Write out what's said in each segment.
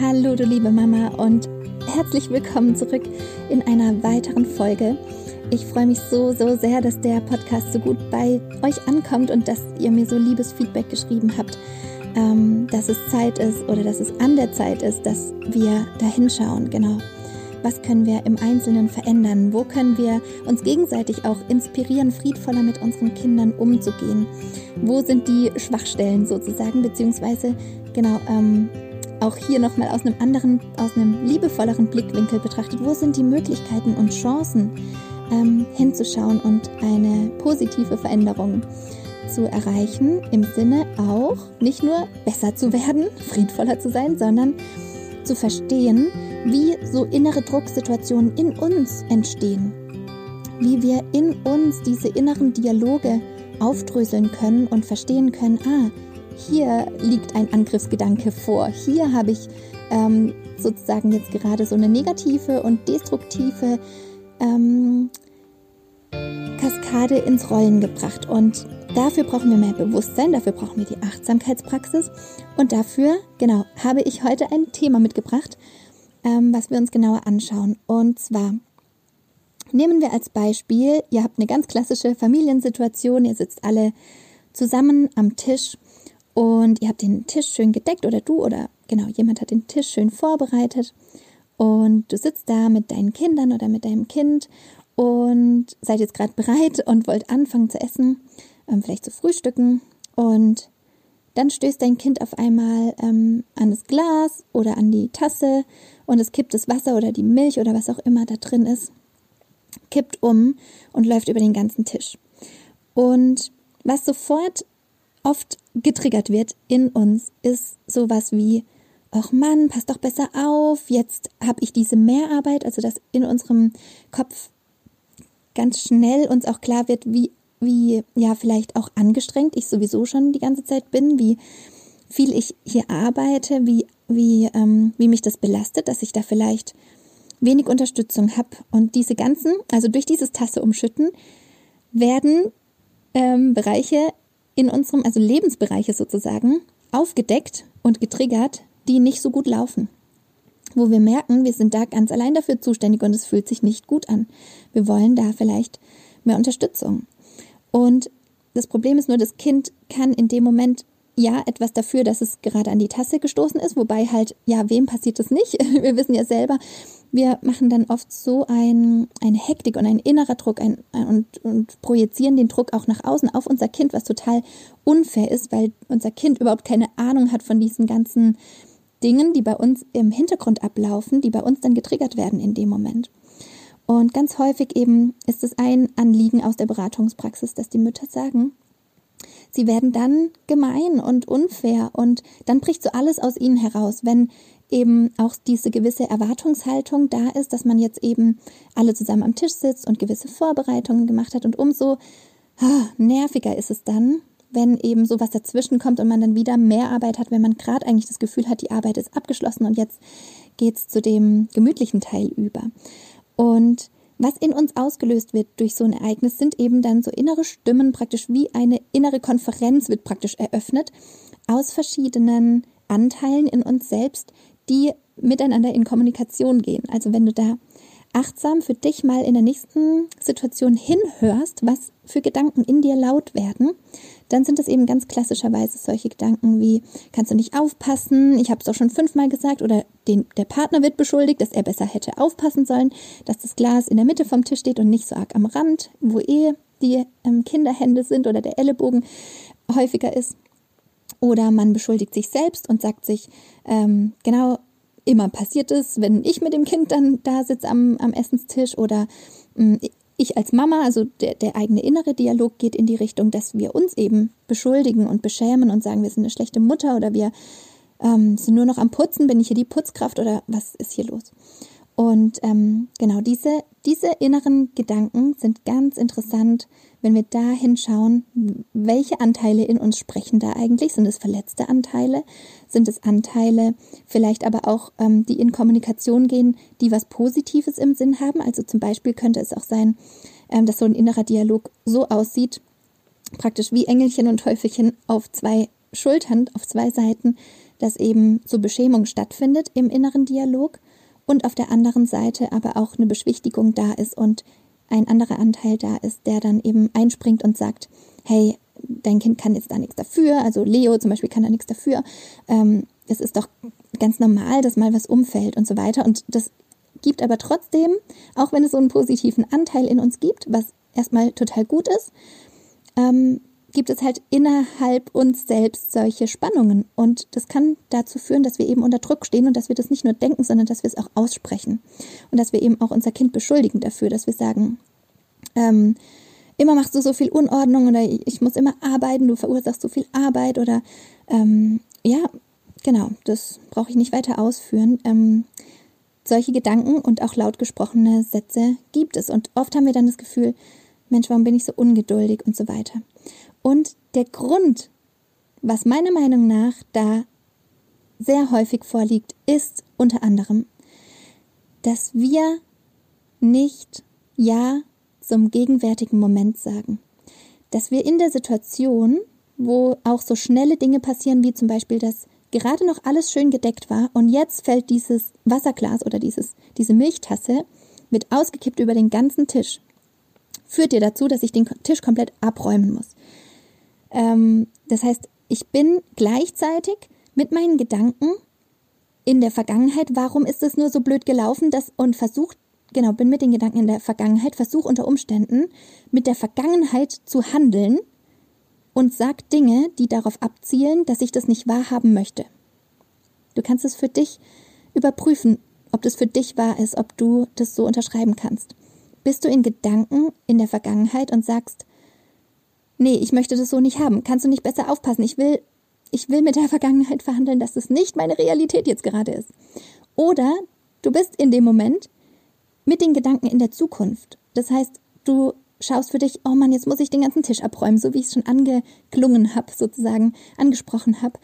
Hallo, du liebe Mama und herzlich willkommen zurück in einer weiteren Folge. Ich freue mich so, so sehr, dass der Podcast so gut bei euch ankommt und dass ihr mir so liebes Feedback geschrieben habt, ähm, dass es Zeit ist oder dass es an der Zeit ist, dass wir da hinschauen. Genau. Was können wir im Einzelnen verändern? Wo können wir uns gegenseitig auch inspirieren, friedvoller mit unseren Kindern umzugehen? Wo sind die Schwachstellen sozusagen, beziehungsweise genau, ähm, auch hier nochmal aus einem anderen, aus einem liebevolleren Blickwinkel betrachtet, wo sind die Möglichkeiten und Chancen ähm, hinzuschauen und eine positive Veränderung zu erreichen, im Sinne auch nicht nur besser zu werden, friedvoller zu sein, sondern zu verstehen, wie so innere Drucksituationen in uns entstehen, wie wir in uns diese inneren Dialoge aufdröseln können und verstehen können, ah, hier liegt ein Angriffsgedanke vor, hier habe ich ähm, sozusagen jetzt gerade so eine negative und destruktive ähm, Kaskade ins Rollen gebracht. Und dafür brauchen wir mehr Bewusstsein, dafür brauchen wir die Achtsamkeitspraxis. Und dafür, genau, habe ich heute ein Thema mitgebracht, ähm, was wir uns genauer anschauen. Und zwar nehmen wir als Beispiel, ihr habt eine ganz klassische Familiensituation, ihr sitzt alle zusammen am Tisch und ihr habt den Tisch schön gedeckt oder du oder genau, jemand hat den Tisch schön vorbereitet und du sitzt da mit deinen Kindern oder mit deinem Kind und seid jetzt gerade bereit und wollt anfangen zu essen, ähm, vielleicht zu frühstücken und dann stößt dein Kind auf einmal ähm, an das Glas oder an die Tasse und es kippt das Wasser oder die Milch oder was auch immer da drin ist, kippt um und läuft über den ganzen Tisch. Und was sofort oft getriggert wird in uns, ist sowas wie, ach Mann, pass doch besser auf, jetzt habe ich diese Mehrarbeit, also dass in unserem Kopf ganz schnell uns auch klar wird, wie, wie, ja, vielleicht auch angestrengt ich sowieso schon die ganze Zeit bin, wie viel ich hier arbeite, wie, wie, ähm, wie mich das belastet, dass ich da vielleicht wenig Unterstützung habe. Und diese ganzen, also durch dieses Tasse umschütten, werden ähm, Bereiche in unserem, also Lebensbereiche sozusagen, aufgedeckt und getriggert, die nicht so gut laufen. Wo wir merken, wir sind da ganz allein dafür zuständig und es fühlt sich nicht gut an. Wir wollen da vielleicht mehr Unterstützung. Und das Problem ist nur, das Kind kann in dem Moment ja etwas dafür, dass es gerade an die Tasse gestoßen ist, wobei halt, ja, wem passiert das nicht? Wir wissen ja selber, wir machen dann oft so ein, eine Hektik und ein innerer Druck ein, und, und projizieren den Druck auch nach außen auf unser Kind, was total unfair ist, weil unser Kind überhaupt keine Ahnung hat von diesen ganzen Dingen, die bei uns im Hintergrund ablaufen, die bei uns dann getriggert werden in dem Moment. Und ganz häufig eben ist es ein Anliegen aus der Beratungspraxis, dass die Mütter sagen, sie werden dann gemein und unfair und dann bricht so alles aus ihnen heraus, wenn eben auch diese gewisse Erwartungshaltung da ist, dass man jetzt eben alle zusammen am Tisch sitzt und gewisse Vorbereitungen gemacht hat. Und umso ah, nerviger ist es dann, wenn eben sowas dazwischen kommt und man dann wieder mehr Arbeit hat, wenn man gerade eigentlich das Gefühl hat, die Arbeit ist abgeschlossen und jetzt geht's zu dem gemütlichen Teil über. Und was in uns ausgelöst wird durch so ein Ereignis, sind eben dann so innere Stimmen, praktisch wie eine innere Konferenz wird praktisch eröffnet aus verschiedenen Anteilen in uns selbst, die miteinander in Kommunikation gehen. Also wenn du da achtsam für dich mal in der nächsten Situation hinhörst, was für Gedanken in dir laut werden, dann sind es eben ganz klassischerweise solche Gedanken wie, kannst du nicht aufpassen, ich habe es doch schon fünfmal gesagt, oder den, der Partner wird beschuldigt, dass er besser hätte aufpassen sollen, dass das Glas in der Mitte vom Tisch steht und nicht so arg am Rand, wo eh die ähm, Kinderhände sind oder der Ellenbogen häufiger ist. Oder man beschuldigt sich selbst und sagt sich, ähm, genau, immer passiert es, wenn ich mit dem Kind dann da sitze am, am Essenstisch oder mh, mm, ich als Mama, also der, der eigene innere Dialog geht in die Richtung, dass wir uns eben beschuldigen und beschämen und sagen, wir sind eine schlechte Mutter oder wir ähm, sind nur noch am Putzen, bin ich hier die Putzkraft oder was ist hier los? Und ähm, genau diese, diese inneren Gedanken sind ganz interessant, wenn wir da hinschauen, welche Anteile in uns sprechen da eigentlich. Sind es verletzte Anteile? Sind es Anteile vielleicht aber auch, ähm, die in Kommunikation gehen, die was Positives im Sinn haben? Also zum Beispiel könnte es auch sein, ähm, dass so ein innerer Dialog so aussieht, praktisch wie Engelchen und Teufelchen auf zwei Schultern, auf zwei Seiten, dass eben so Beschämung stattfindet im inneren Dialog und auf der anderen Seite aber auch eine Beschwichtigung da ist und ein anderer Anteil da ist, der dann eben einspringt und sagt, hey, dein Kind kann jetzt da nichts dafür, also Leo zum Beispiel kann da nichts dafür. Ähm, es ist doch ganz normal, dass mal was umfällt und so weiter. Und das gibt aber trotzdem, auch wenn es so einen positiven Anteil in uns gibt, was erstmal total gut ist, ähm, gibt es halt innerhalb uns selbst solche Spannungen. Und das kann dazu führen, dass wir eben unter Druck stehen und dass wir das nicht nur denken, sondern dass wir es auch aussprechen. Und dass wir eben auch unser Kind beschuldigen dafür, dass wir sagen, ähm, immer machst du so viel Unordnung oder ich muss immer arbeiten, du verursachst so viel Arbeit oder ähm, ja, genau, das brauche ich nicht weiter ausführen. Ähm, solche Gedanken und auch laut gesprochene Sätze gibt es. Und oft haben wir dann das Gefühl, Mensch, warum bin ich so ungeduldig und so weiter. Und der Grund, was meiner Meinung nach da sehr häufig vorliegt, ist unter anderem, dass wir nicht Ja zum gegenwärtigen Moment sagen. Dass wir in der Situation, wo auch so schnelle Dinge passieren, wie zum Beispiel, dass gerade noch alles schön gedeckt war und jetzt fällt dieses Wasserglas oder dieses, diese Milchtasse mit ausgekippt über den ganzen Tisch. Führt dir dazu, dass ich den Tisch komplett abräumen muss. Ähm, das heißt, ich bin gleichzeitig mit meinen Gedanken in der Vergangenheit, warum ist es nur so blöd gelaufen, das und versucht genau, bin mit den Gedanken in der Vergangenheit, versuche unter Umständen mit der Vergangenheit zu handeln und sag Dinge, die darauf abzielen, dass ich das nicht wahrhaben möchte. Du kannst es für dich überprüfen, ob das für dich wahr ist, ob du das so unterschreiben kannst. Bist du in Gedanken in der Vergangenheit und sagst, nee, ich möchte das so nicht haben, kannst du nicht besser aufpassen, ich will, ich will mit der Vergangenheit verhandeln, dass das nicht meine Realität jetzt gerade ist. Oder du bist in dem Moment mit den Gedanken in der Zukunft. Das heißt, du schaust für dich, oh Mann, jetzt muss ich den ganzen Tisch abräumen, so wie ich es schon angeklungen habe, sozusagen angesprochen habe.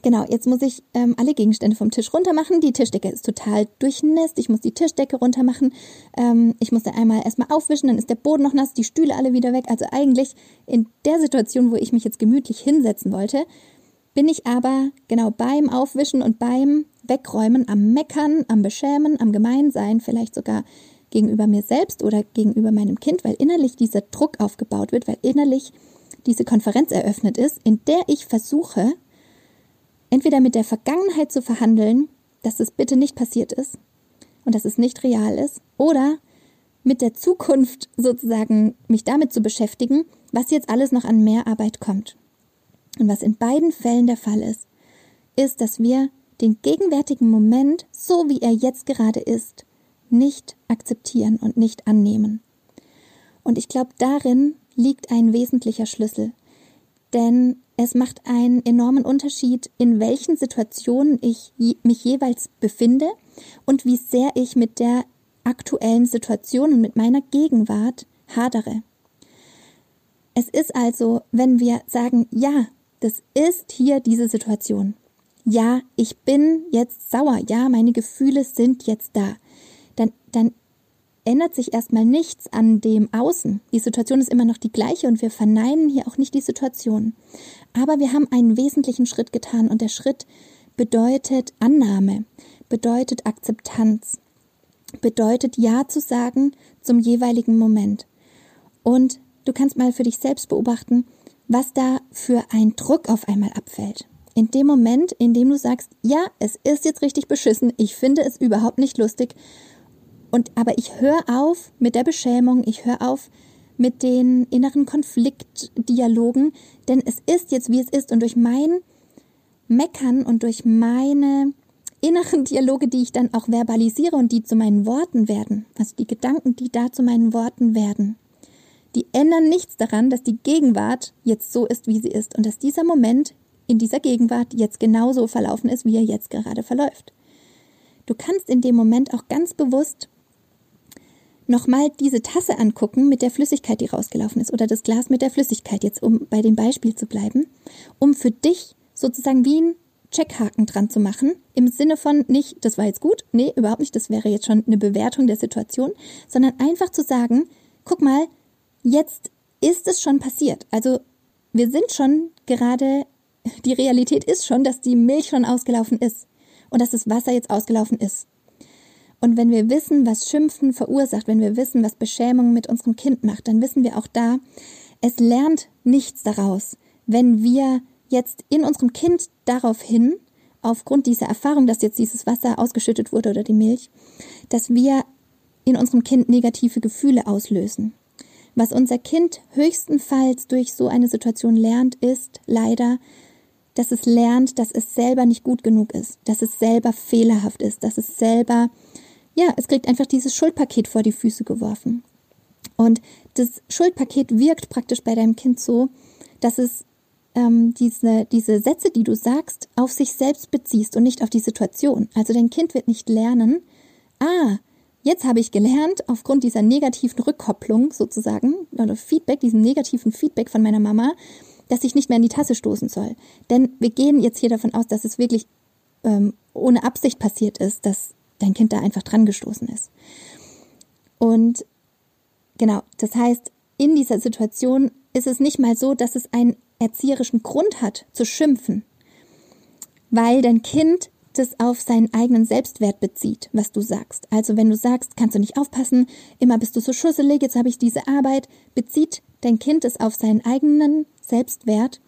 Genau, jetzt muss ich ähm, alle Gegenstände vom Tisch runter machen. Die Tischdecke ist total durchnässt. Ich muss die Tischdecke runter machen. Ähm, ich muss da einmal erstmal aufwischen, dann ist der Boden noch nass, die Stühle alle wieder weg. Also eigentlich in der Situation, wo ich mich jetzt gemütlich hinsetzen wollte, bin ich aber genau beim Aufwischen und beim Wegräumen am Meckern, am Beschämen, am Gemeinsein, vielleicht sogar gegenüber mir selbst oder gegenüber meinem Kind, weil innerlich dieser Druck aufgebaut wird, weil innerlich diese Konferenz eröffnet ist, in der ich versuche, entweder mit der Vergangenheit zu verhandeln, dass es bitte nicht passiert ist und dass es nicht real ist, oder mit der Zukunft sozusagen mich damit zu beschäftigen, was jetzt alles noch an Mehrarbeit kommt. Und was in beiden Fällen der Fall ist, ist, dass wir den gegenwärtigen Moment, so wie er jetzt gerade ist, nicht akzeptieren und nicht annehmen. Und ich glaube, darin liegt ein wesentlicher Schlüssel. Denn es macht einen enormen Unterschied, in welchen Situationen ich mich jeweils befinde und wie sehr ich mit der aktuellen Situation und mit meiner Gegenwart hadere. Es ist also, wenn wir sagen, ja, das ist hier diese Situation. Ja, ich bin jetzt sauer. Ja, meine Gefühle sind jetzt da. Dann, dann ändert sich erstmal nichts an dem Außen. Die Situation ist immer noch die gleiche und wir verneinen hier auch nicht die Situation. Aber wir haben einen wesentlichen Schritt getan und der Schritt bedeutet Annahme, bedeutet Akzeptanz, bedeutet Ja zu sagen zum jeweiligen Moment. Und du kannst mal für dich selbst beobachten, was da für ein Druck auf einmal abfällt. In dem Moment, in dem du sagst, ja, es ist jetzt richtig beschissen, ich finde es überhaupt nicht lustig, und aber ich höre auf mit der Beschämung, ich höre auf mit den inneren Konfliktdialogen, denn es ist jetzt wie es ist und durch mein Meckern und durch meine inneren Dialoge, die ich dann auch verbalisiere und die zu meinen Worten werden, also die Gedanken, die da zu meinen Worten werden, die ändern nichts daran, dass die Gegenwart jetzt so ist, wie sie ist und dass dieser Moment in dieser Gegenwart jetzt genauso verlaufen ist, wie er jetzt gerade verläuft. Du kannst in dem Moment auch ganz bewusst nochmal diese Tasse angucken mit der Flüssigkeit, die rausgelaufen ist, oder das Glas mit der Flüssigkeit, jetzt um bei dem Beispiel zu bleiben, um für dich sozusagen wie ein Checkhaken dran zu machen, im Sinne von nicht, das war jetzt gut, nee, überhaupt nicht, das wäre jetzt schon eine Bewertung der Situation, sondern einfach zu sagen, guck mal, jetzt ist es schon passiert. Also wir sind schon gerade die Realität ist schon, dass die Milch schon ausgelaufen ist und dass das Wasser jetzt ausgelaufen ist. Und wenn wir wissen, was Schimpfen verursacht, wenn wir wissen, was Beschämung mit unserem Kind macht, dann wissen wir auch da, es lernt nichts daraus, wenn wir jetzt in unserem Kind daraufhin, aufgrund dieser Erfahrung, dass jetzt dieses Wasser ausgeschüttet wurde oder die Milch, dass wir in unserem Kind negative Gefühle auslösen. Was unser Kind höchstenfalls durch so eine Situation lernt, ist leider, dass es lernt, dass es selber nicht gut genug ist, dass es selber fehlerhaft ist, dass es selber, ja, es kriegt einfach dieses Schuldpaket vor die Füße geworfen. Und das Schuldpaket wirkt praktisch bei deinem Kind so, dass es ähm, diese, diese Sätze, die du sagst, auf sich selbst beziehst und nicht auf die Situation. Also dein Kind wird nicht lernen, ah, jetzt habe ich gelernt, aufgrund dieser negativen Rückkopplung sozusagen, oder Feedback, diesem negativen Feedback von meiner Mama, dass ich nicht mehr in die Tasse stoßen soll. Denn wir gehen jetzt hier davon aus, dass es wirklich ähm, ohne Absicht passiert ist, dass dein Kind da einfach dran gestoßen ist. Und genau, das heißt, in dieser Situation ist es nicht mal so, dass es einen erzieherischen Grund hat zu schimpfen, weil dein Kind das auf seinen eigenen Selbstwert bezieht, was du sagst. Also wenn du sagst, kannst du nicht aufpassen, immer bist du so schusselig, jetzt habe ich diese Arbeit, bezieht dein Kind es auf seinen eigenen Selbstwert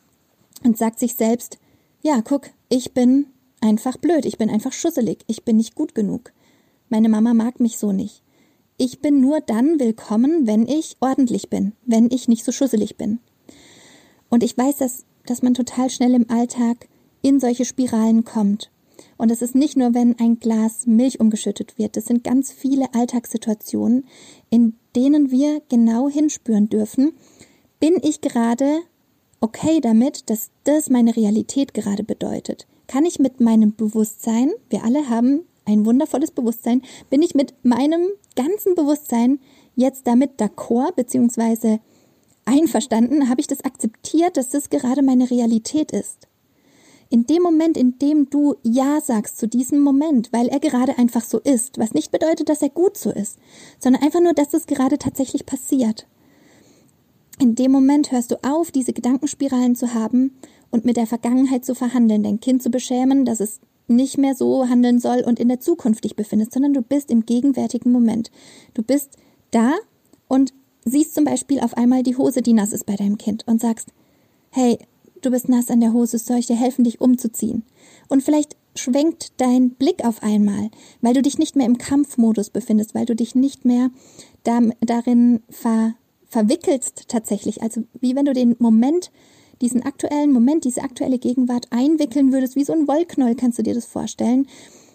und sagt sich selbst, ja, guck, ich bin einfach blöd, ich bin einfach schusselig, ich bin nicht gut genug. Meine Mama mag mich so nicht. Ich bin nur dann willkommen, wenn ich ordentlich bin, wenn ich nicht so schusselig bin. Und ich weiß, dass, dass man total schnell im Alltag in solche Spiralen kommt. Und es ist nicht nur, wenn ein Glas Milch umgeschüttet wird. Es sind ganz viele Alltagssituationen, in denen wir genau hinspüren dürfen, bin ich gerade okay damit, dass das meine Realität gerade bedeutet? Kann ich mit meinem Bewusstsein, wir alle haben ein wundervolles Bewusstsein, bin ich mit meinem ganzen Bewusstsein jetzt damit d'accord, beziehungsweise einverstanden, habe ich das akzeptiert, dass das gerade meine Realität ist. In dem Moment, in dem du Ja sagst zu diesem Moment, weil er gerade einfach so ist, was nicht bedeutet, dass er gut so ist, sondern einfach nur, dass es gerade tatsächlich passiert. In dem Moment hörst du auf, diese Gedankenspiralen zu haben und mit der Vergangenheit zu verhandeln, dein Kind zu beschämen, dass es nicht mehr so handeln soll und in der Zukunft dich befindest, sondern du bist im gegenwärtigen Moment. Du bist da und siehst zum Beispiel auf einmal die Hose, die nass ist bei deinem Kind und sagst, hey, du bist nass an der Hose, soll ich dir helfen, dich umzuziehen? Und vielleicht schwenkt dein Blick auf einmal, weil du dich nicht mehr im Kampfmodus befindest, weil du dich nicht mehr da, darin ver, verwickelst tatsächlich. Also wie wenn du den Moment, diesen aktuellen Moment, diese aktuelle Gegenwart einwickeln würdest, wie so ein Wollknoll, kannst du dir das vorstellen.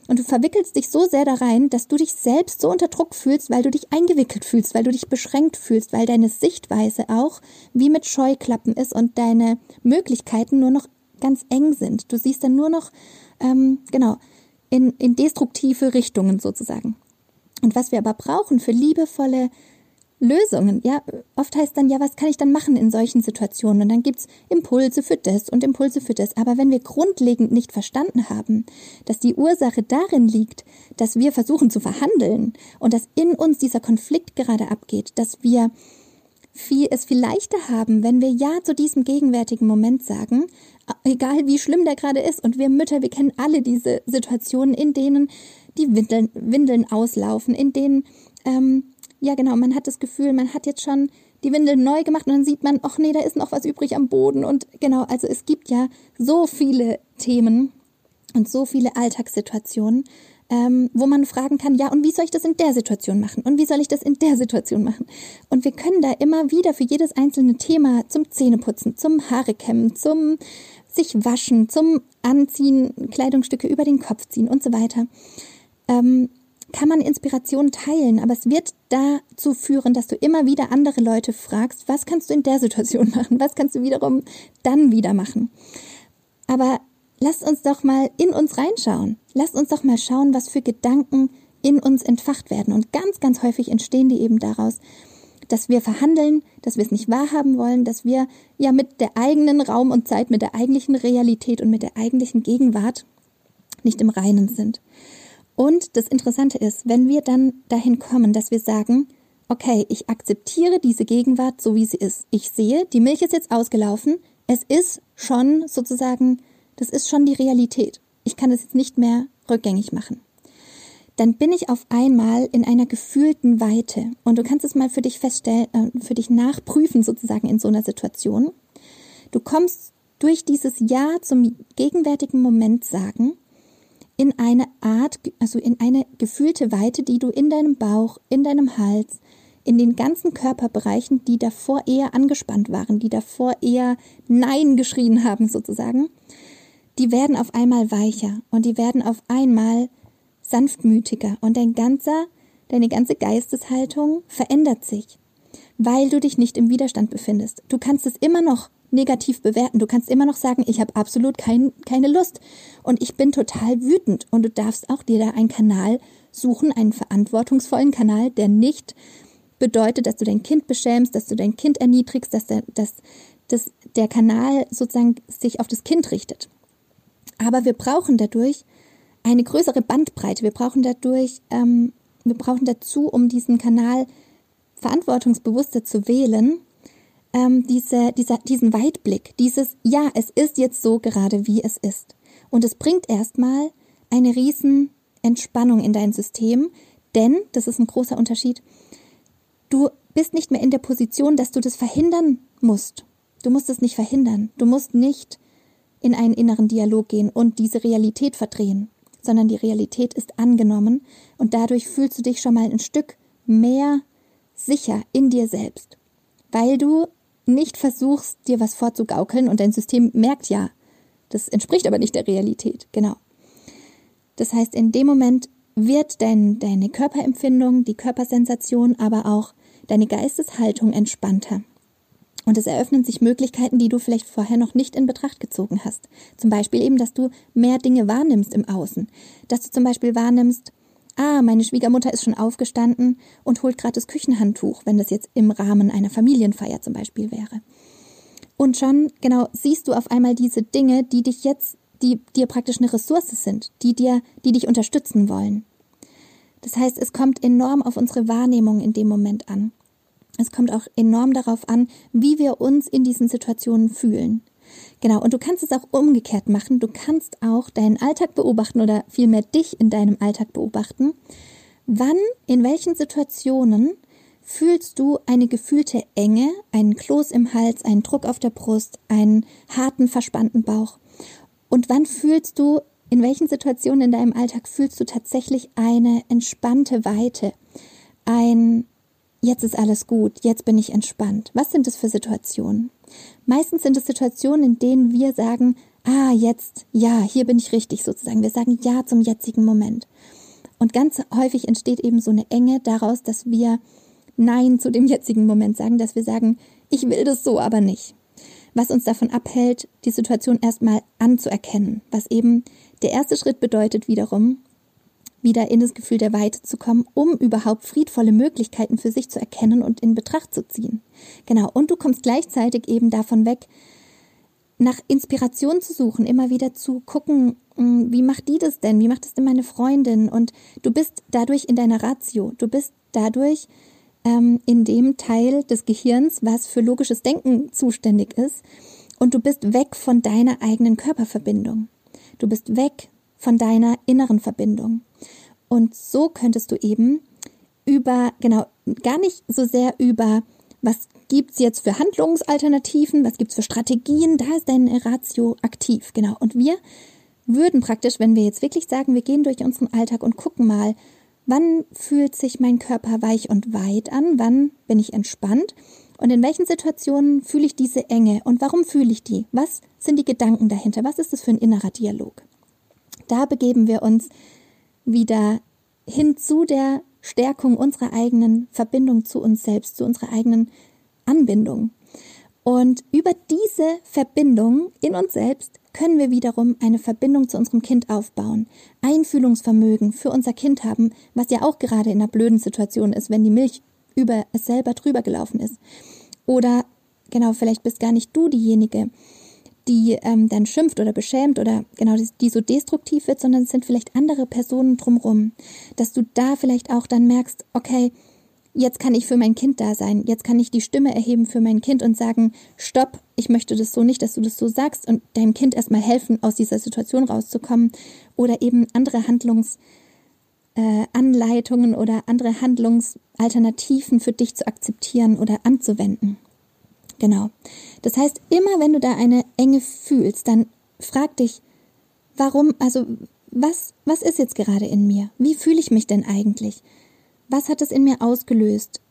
Und du verwickelst dich so sehr da rein, dass du dich selbst so unter Druck fühlst, weil du dich eingewickelt fühlst, weil du dich beschränkt fühlst, weil deine Sichtweise auch wie mit Scheuklappen ist und deine Möglichkeiten nur noch ganz eng sind. Du siehst dann nur noch, ähm, genau, in, in destruktive Richtungen sozusagen. Und was wir aber brauchen für liebevolle Lösungen. Ja, oft heißt dann, ja, was kann ich dann machen in solchen Situationen? Und dann gibt's Impulse für das und Impulse für das. Aber wenn wir grundlegend nicht verstanden haben, dass die Ursache darin liegt, dass wir versuchen zu verhandeln und dass in uns dieser Konflikt gerade abgeht, dass wir viel, es viel leichter haben, wenn wir Ja zu diesem gegenwärtigen Moment sagen, egal wie schlimm der gerade ist. Und wir Mütter, wir kennen alle diese Situationen, in denen die Windeln, Windeln auslaufen, in denen ähm, ja, genau. Man hat das Gefühl, man hat jetzt schon die Windel neu gemacht und dann sieht man, ach nee, da ist noch was übrig am Boden. Und genau, also es gibt ja so viele Themen und so viele Alltagssituationen, ähm, wo man fragen kann, ja, und wie soll ich das in der Situation machen? Und wie soll ich das in der Situation machen? Und wir können da immer wieder für jedes einzelne Thema zum Zähneputzen, zum Haarekämmen, zum sich waschen, zum Anziehen, Kleidungsstücke über den Kopf ziehen und so weiter. Ähm, kann man Inspiration teilen, aber es wird dazu führen, dass du immer wieder andere Leute fragst, was kannst du in der Situation machen, was kannst du wiederum dann wieder machen. Aber lasst uns doch mal in uns reinschauen. Lasst uns doch mal schauen, was für Gedanken in uns entfacht werden. Und ganz, ganz häufig entstehen die eben daraus, dass wir verhandeln, dass wir es nicht wahrhaben wollen, dass wir ja mit der eigenen Raum und Zeit, mit der eigentlichen Realität und mit der eigentlichen Gegenwart nicht im Reinen sind. Und das Interessante ist, wenn wir dann dahin kommen, dass wir sagen, okay, ich akzeptiere diese Gegenwart so wie sie ist. Ich sehe, die Milch ist jetzt ausgelaufen. es ist schon sozusagen, das ist schon die Realität. Ich kann das jetzt nicht mehr rückgängig machen. Dann bin ich auf einmal in einer gefühlten Weite. Und du kannst es mal für dich feststellen, äh, für dich nachprüfen sozusagen in so einer Situation. Du kommst durch dieses Ja zum gegenwärtigen Moment sagen in eine Art, also in eine gefühlte Weite, die du in deinem Bauch, in deinem Hals, in den ganzen Körperbereichen, die davor eher angespannt waren, die davor eher Nein geschrien haben sozusagen, die werden auf einmal weicher und die werden auf einmal sanftmütiger und dein ganzer, deine ganze Geisteshaltung verändert sich, weil du dich nicht im Widerstand befindest. Du kannst es immer noch negativ bewerten. Du kannst immer noch sagen, ich habe absolut kein, keine Lust und ich bin total wütend. Und du darfst auch dir da einen Kanal suchen, einen verantwortungsvollen Kanal, der nicht bedeutet, dass du dein Kind beschämst, dass du dein Kind erniedrigst, dass der, dass, dass der Kanal sozusagen sich auf das Kind richtet. Aber wir brauchen dadurch eine größere Bandbreite. Wir brauchen dadurch, ähm, wir brauchen dazu, um diesen Kanal verantwortungsbewusster zu wählen, ähm, diese, dieser, diesen Weitblick, dieses Ja, es ist jetzt so gerade, wie es ist. Und es bringt erstmal eine riesen Entspannung in dein System, denn, das ist ein großer Unterschied, du bist nicht mehr in der Position, dass du das verhindern musst. Du musst es nicht verhindern. Du musst nicht in einen inneren Dialog gehen und diese Realität verdrehen, sondern die Realität ist angenommen und dadurch fühlst du dich schon mal ein Stück mehr sicher in dir selbst, weil du nicht versuchst, dir was vorzugaukeln und dein System merkt ja, das entspricht aber nicht der Realität. Genau. Das heißt, in dem Moment wird dein, deine Körperempfindung, die Körpersensation, aber auch deine Geisteshaltung entspannter. Und es eröffnen sich Möglichkeiten, die du vielleicht vorher noch nicht in Betracht gezogen hast. Zum Beispiel eben, dass du mehr Dinge wahrnimmst im Außen. Dass du zum Beispiel wahrnimmst, ah, meine Schwiegermutter ist schon aufgestanden und holt gerade das Küchenhandtuch, wenn das jetzt im Rahmen einer Familienfeier zum Beispiel wäre. Und schon, genau, siehst du auf einmal diese Dinge, die dich jetzt, die dir praktisch eine Ressource sind, die dir, die dich unterstützen wollen. Das heißt, es kommt enorm auf unsere Wahrnehmung in dem Moment an. Es kommt auch enorm darauf an, wie wir uns in diesen Situationen fühlen. Genau, und du kannst es auch umgekehrt machen. Du kannst auch deinen Alltag beobachten oder vielmehr dich in deinem Alltag beobachten. Wann, in welchen Situationen fühlst du eine gefühlte Enge, einen Kloß im Hals, einen Druck auf der Brust, einen harten, verspannten Bauch? Und wann fühlst du, in welchen Situationen in deinem Alltag fühlst du tatsächlich eine entspannte Weite, ein jetzt ist alles gut, jetzt bin ich entspannt. Was sind das für Situationen? Meistens sind es Situationen, in denen wir sagen, ah, jetzt, ja, hier bin ich richtig sozusagen. Wir sagen ja zum jetzigen Moment. Und ganz häufig entsteht eben so eine Enge daraus, dass wir Nein zu dem jetzigen Moment sagen, dass wir sagen, ich will das so aber nicht. Was uns davon abhält, die Situation erstmal anzuerkennen, was eben der erste Schritt bedeutet wiederum, wieder in das Gefühl der Weite zu kommen, um überhaupt friedvolle Möglichkeiten für sich zu erkennen und in Betracht zu ziehen. Genau. Und du kommst gleichzeitig eben davon weg, nach Inspiration zu suchen, immer wieder zu gucken, hm, wie macht die das denn? Wie macht das denn meine Freundin? Und du bist dadurch in deiner Ratio. Du bist dadurch ähm, in dem Teil des Gehirns, was für logisches Denken zuständig ist. Und du bist weg von deiner eigenen Körperverbindung. Du bist weg von deiner inneren Verbindung. Und so könntest du eben über, genau, gar nicht so sehr über, was gibt's jetzt für Handlungsalternativen, was gibt's für Strategien, da ist dein Ratio aktiv, genau. Und wir würden praktisch, wenn wir jetzt wirklich sagen, wir gehen durch unseren Alltag und gucken mal, wann fühlt sich mein Körper weich und weit an, wann bin ich entspannt und in welchen Situationen fühle ich diese Enge und warum fühle ich die? Was sind die Gedanken dahinter? Was ist das für ein innerer Dialog? Da begeben wir uns wieder hin zu der Stärkung unserer eigenen Verbindung zu uns selbst, zu unserer eigenen Anbindung. Und über diese Verbindung in uns selbst können wir wiederum eine Verbindung zu unserem Kind aufbauen, Einfühlungsvermögen für unser Kind haben, was ja auch gerade in einer blöden Situation ist, wenn die Milch über es selber drüber gelaufen ist. Oder genau, vielleicht bist gar nicht du diejenige, die ähm, dann schimpft oder beschämt oder genau, die, die so destruktiv wird, sondern es sind vielleicht andere Personen drumrum, dass du da vielleicht auch dann merkst, okay, jetzt kann ich für mein Kind da sein, jetzt kann ich die Stimme erheben für mein Kind und sagen, stopp, ich möchte das so nicht, dass du das so sagst und deinem Kind erstmal helfen, aus dieser Situation rauszukommen oder eben andere Handlungsanleitungen äh, oder andere Handlungsalternativen für dich zu akzeptieren oder anzuwenden. Genau. Das heißt, immer wenn du da eine Enge fühlst, dann frag dich, warum, also was, was ist jetzt gerade in mir? Wie fühle ich mich denn eigentlich? Was hat es in mir ausgelöst?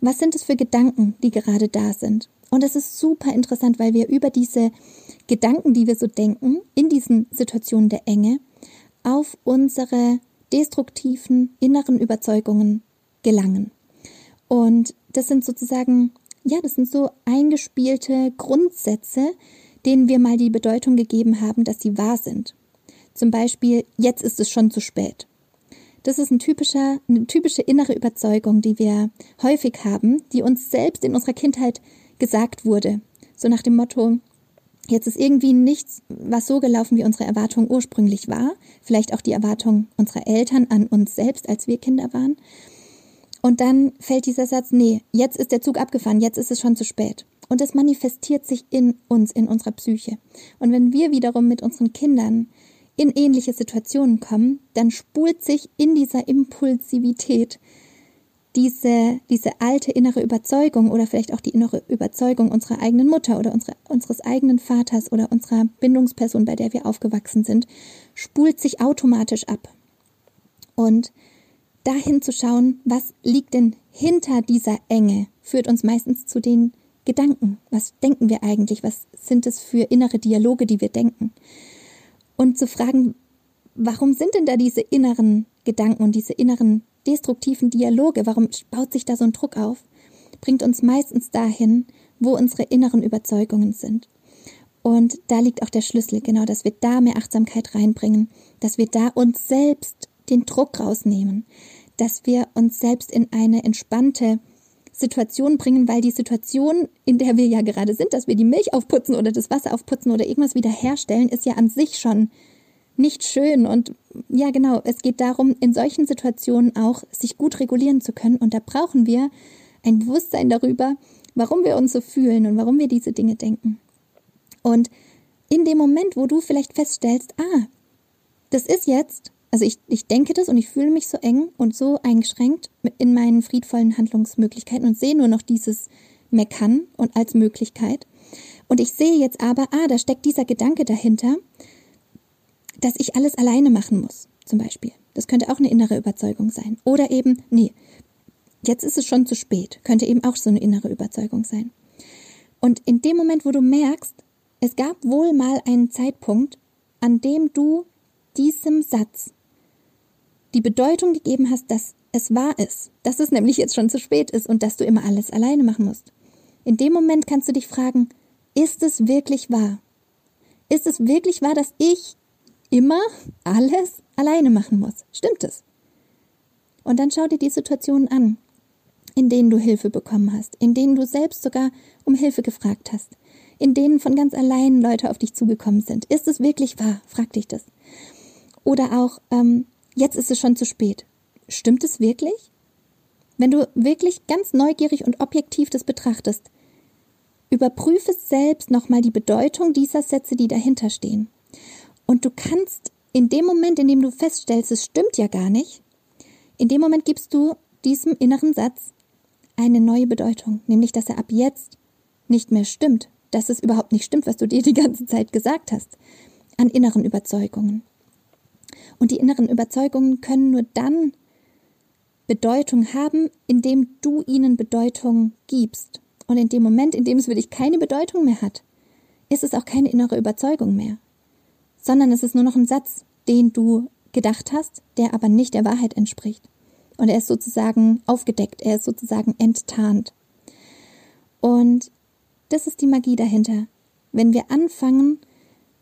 Was sind es für Gedanken, die gerade da sind? Und es ist super interessant, weil wir über diese Gedanken, die wir so denken, in diesen Situationen der Enge, auf unsere destruktiven inneren Überzeugungen gelangen. Und das sind sozusagen, ja, das sind so eingespielte Grundsätze, denen wir mal die Bedeutung gegeben haben, dass sie wahr sind. Zum Beispiel, jetzt ist es schon zu spät. Das ist ein typischer, eine typische innere Überzeugung, die wir häufig haben, die uns selbst in unserer Kindheit gesagt wurde. So nach dem Motto, jetzt ist irgendwie nichts, was so gelaufen, wie unsere Erwartung ursprünglich war. Vielleicht auch die Erwartung unserer Eltern an uns selbst, als wir Kinder waren. Und dann fällt dieser Satz, nee, jetzt ist der Zug abgefahren, jetzt ist es schon zu spät. Und es manifestiert sich in uns, in unserer Psyche. Und wenn wir wiederum mit unseren Kindern in ähnliche Situationen kommen, dann spult sich in dieser Impulsivität diese, diese alte innere Überzeugung oder vielleicht auch die innere Überzeugung unserer eigenen Mutter oder unsere, unseres eigenen Vaters oder unserer Bindungsperson, bei der wir aufgewachsen sind, spult sich automatisch ab. Und dahin zu schauen, was liegt denn hinter dieser Enge, führt uns meistens zu den Gedanken. Was denken wir eigentlich? Was sind es für innere Dialoge, die wir denken? und zu fragen, warum sind denn da diese inneren Gedanken und diese inneren destruktiven Dialoge, warum baut sich da so ein Druck auf, bringt uns meistens dahin, wo unsere inneren Überzeugungen sind. Und da liegt auch der Schlüssel, genau, dass wir da mehr Achtsamkeit reinbringen, dass wir da uns selbst den Druck rausnehmen, dass wir uns selbst in eine entspannte Situation bringen, weil die Situation, in der wir ja gerade sind, dass wir die Milch aufputzen oder das Wasser aufputzen oder irgendwas wiederherstellen, ist ja an sich schon nicht schön. Und ja, genau, es geht darum, in solchen Situationen auch sich gut regulieren zu können. Und da brauchen wir ein Bewusstsein darüber, warum wir uns so fühlen und warum wir diese Dinge denken. Und in dem Moment, wo du vielleicht feststellst, ah, das ist jetzt also ich, ich denke das und ich fühle mich so eng und so eingeschränkt in meinen friedvollen Handlungsmöglichkeiten und sehe nur noch dieses Meckern und als Möglichkeit. Und ich sehe jetzt aber, ah, da steckt dieser Gedanke dahinter, dass ich alles alleine machen muss, zum Beispiel. Das könnte auch eine innere Überzeugung sein. Oder eben, nee, jetzt ist es schon zu spät, könnte eben auch so eine innere Überzeugung sein. Und in dem Moment, wo du merkst, es gab wohl mal einen Zeitpunkt, an dem du diesem Satz die Bedeutung gegeben hast, dass es wahr ist, dass es nämlich jetzt schon zu spät ist und dass du immer alles alleine machen musst. In dem Moment kannst du dich fragen, ist es wirklich wahr? Ist es wirklich wahr, dass ich immer alles alleine machen muss? Stimmt es? Und dann schau dir die Situationen an, in denen du Hilfe bekommen hast, in denen du selbst sogar um Hilfe gefragt hast, in denen von ganz allein Leute auf dich zugekommen sind. Ist es wirklich wahr? Frag dich das. Oder auch, ähm, jetzt ist es schon zu spät. Stimmt es wirklich? Wenn du wirklich ganz neugierig und objektiv das betrachtest, überprüfe selbst nochmal die Bedeutung dieser Sätze, die dahinter stehen. Und du kannst in dem Moment, in dem du feststellst, es stimmt ja gar nicht, in dem Moment gibst du diesem inneren Satz eine neue Bedeutung, nämlich dass er ab jetzt nicht mehr stimmt, dass es überhaupt nicht stimmt, was du dir die ganze Zeit gesagt hast, an inneren Überzeugungen. Und die inneren Überzeugungen können nur dann Bedeutung haben, indem du ihnen Bedeutung gibst. Und in dem Moment, in dem es für dich keine Bedeutung mehr hat, ist es auch keine innere Überzeugung mehr, sondern es ist nur noch ein Satz, den du gedacht hast, der aber nicht der Wahrheit entspricht. Und er ist sozusagen aufgedeckt, er ist sozusagen enttarnt. Und das ist die Magie dahinter. Wenn wir anfangen,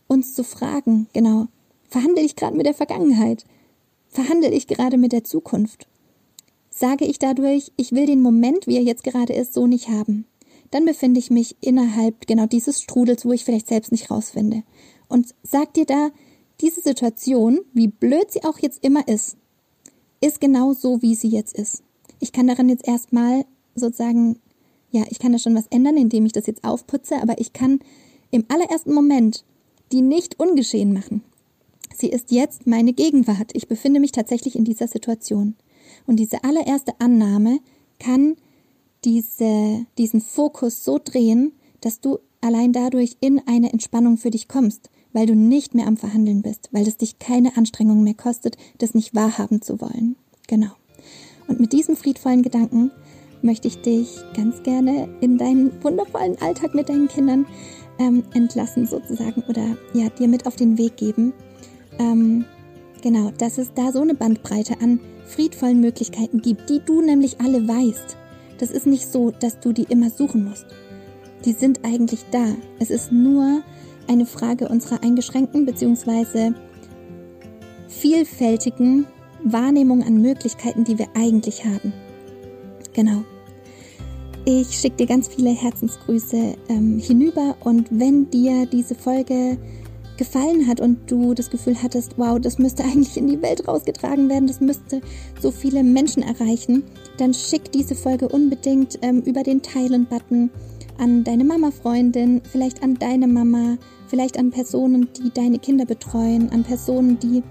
uns zu fragen, genau, Verhandle ich gerade mit der Vergangenheit? Verhandle ich gerade mit der Zukunft? Sage ich dadurch, ich will den Moment, wie er jetzt gerade ist, so nicht haben? Dann befinde ich mich innerhalb genau dieses Strudels, wo ich vielleicht selbst nicht rausfinde. Und sag dir da, diese Situation, wie blöd sie auch jetzt immer ist, ist genau so, wie sie jetzt ist. ich kann daran jetzt erstmal sozusagen, ja, ich kann da schon was ändern, indem ich das jetzt aufputze, aber ich kann im allerersten Moment die nicht ungeschehen machen. Sie ist jetzt meine Gegenwart. Ich befinde mich tatsächlich in dieser Situation. Und diese allererste Annahme kann diese, diesen Fokus so drehen, dass du allein dadurch in eine Entspannung für dich kommst, weil du nicht mehr am Verhandeln bist, weil es dich keine Anstrengung mehr kostet, das nicht wahrhaben zu wollen. Genau. Und mit diesem friedvollen Gedanken möchte ich dich ganz gerne in deinen wundervollen Alltag mit deinen Kindern ähm, entlassen sozusagen oder ja dir mit auf den Weg geben. Ähm, genau, dass es da so eine Bandbreite an friedvollen Möglichkeiten gibt, die du nämlich alle weißt. Das ist nicht so, dass du die immer suchen musst. Die sind eigentlich da. Es ist nur eine Frage unserer eingeschränkten bzw. vielfältigen Wahrnehmung an Möglichkeiten, die wir eigentlich haben. Genau. Ich schicke dir ganz viele Herzensgrüße ähm, hinüber und wenn dir diese Folge gefallen hat und du das Gefühl hattest, wow, das müsste eigentlich in die Welt rausgetragen werden, das müsste so viele Menschen erreichen, dann schick diese Folge unbedingt ähm, über den Teilen-Button an deine Mama-Freundin, vielleicht an deine Mama, vielleicht an Personen, die deine Kinder betreuen, an Personen, die,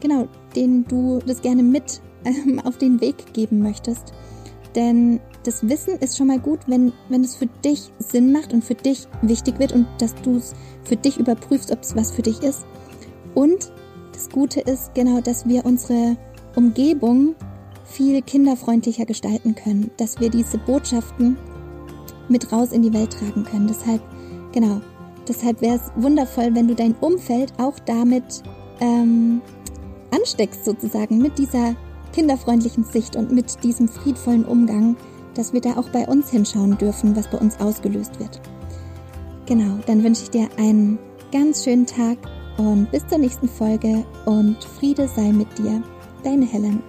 genau, denen du das gerne mit ähm, auf den Weg geben möchtest. Denn das Wissen ist schon mal gut, wenn, wenn es für dich Sinn macht und für dich wichtig wird und dass du es für dich überprüfst, ob es was für dich ist. Und das Gute ist genau, dass wir unsere Umgebung viel kinderfreundlicher gestalten können, dass wir diese Botschaften mit raus in die Welt tragen können. Deshalb, genau, deshalb wäre es wundervoll, wenn du dein Umfeld auch damit ähm, ansteckst, sozusagen, mit dieser kinderfreundlichen Sicht und mit diesem friedvollen Umgang, dass wir da auch bei uns hinschauen dürfen, was bei uns ausgelöst wird. Genau, dann wünsche ich dir einen ganz schönen Tag und bis zur nächsten Folge und Friede sei mit dir. Deine Helen.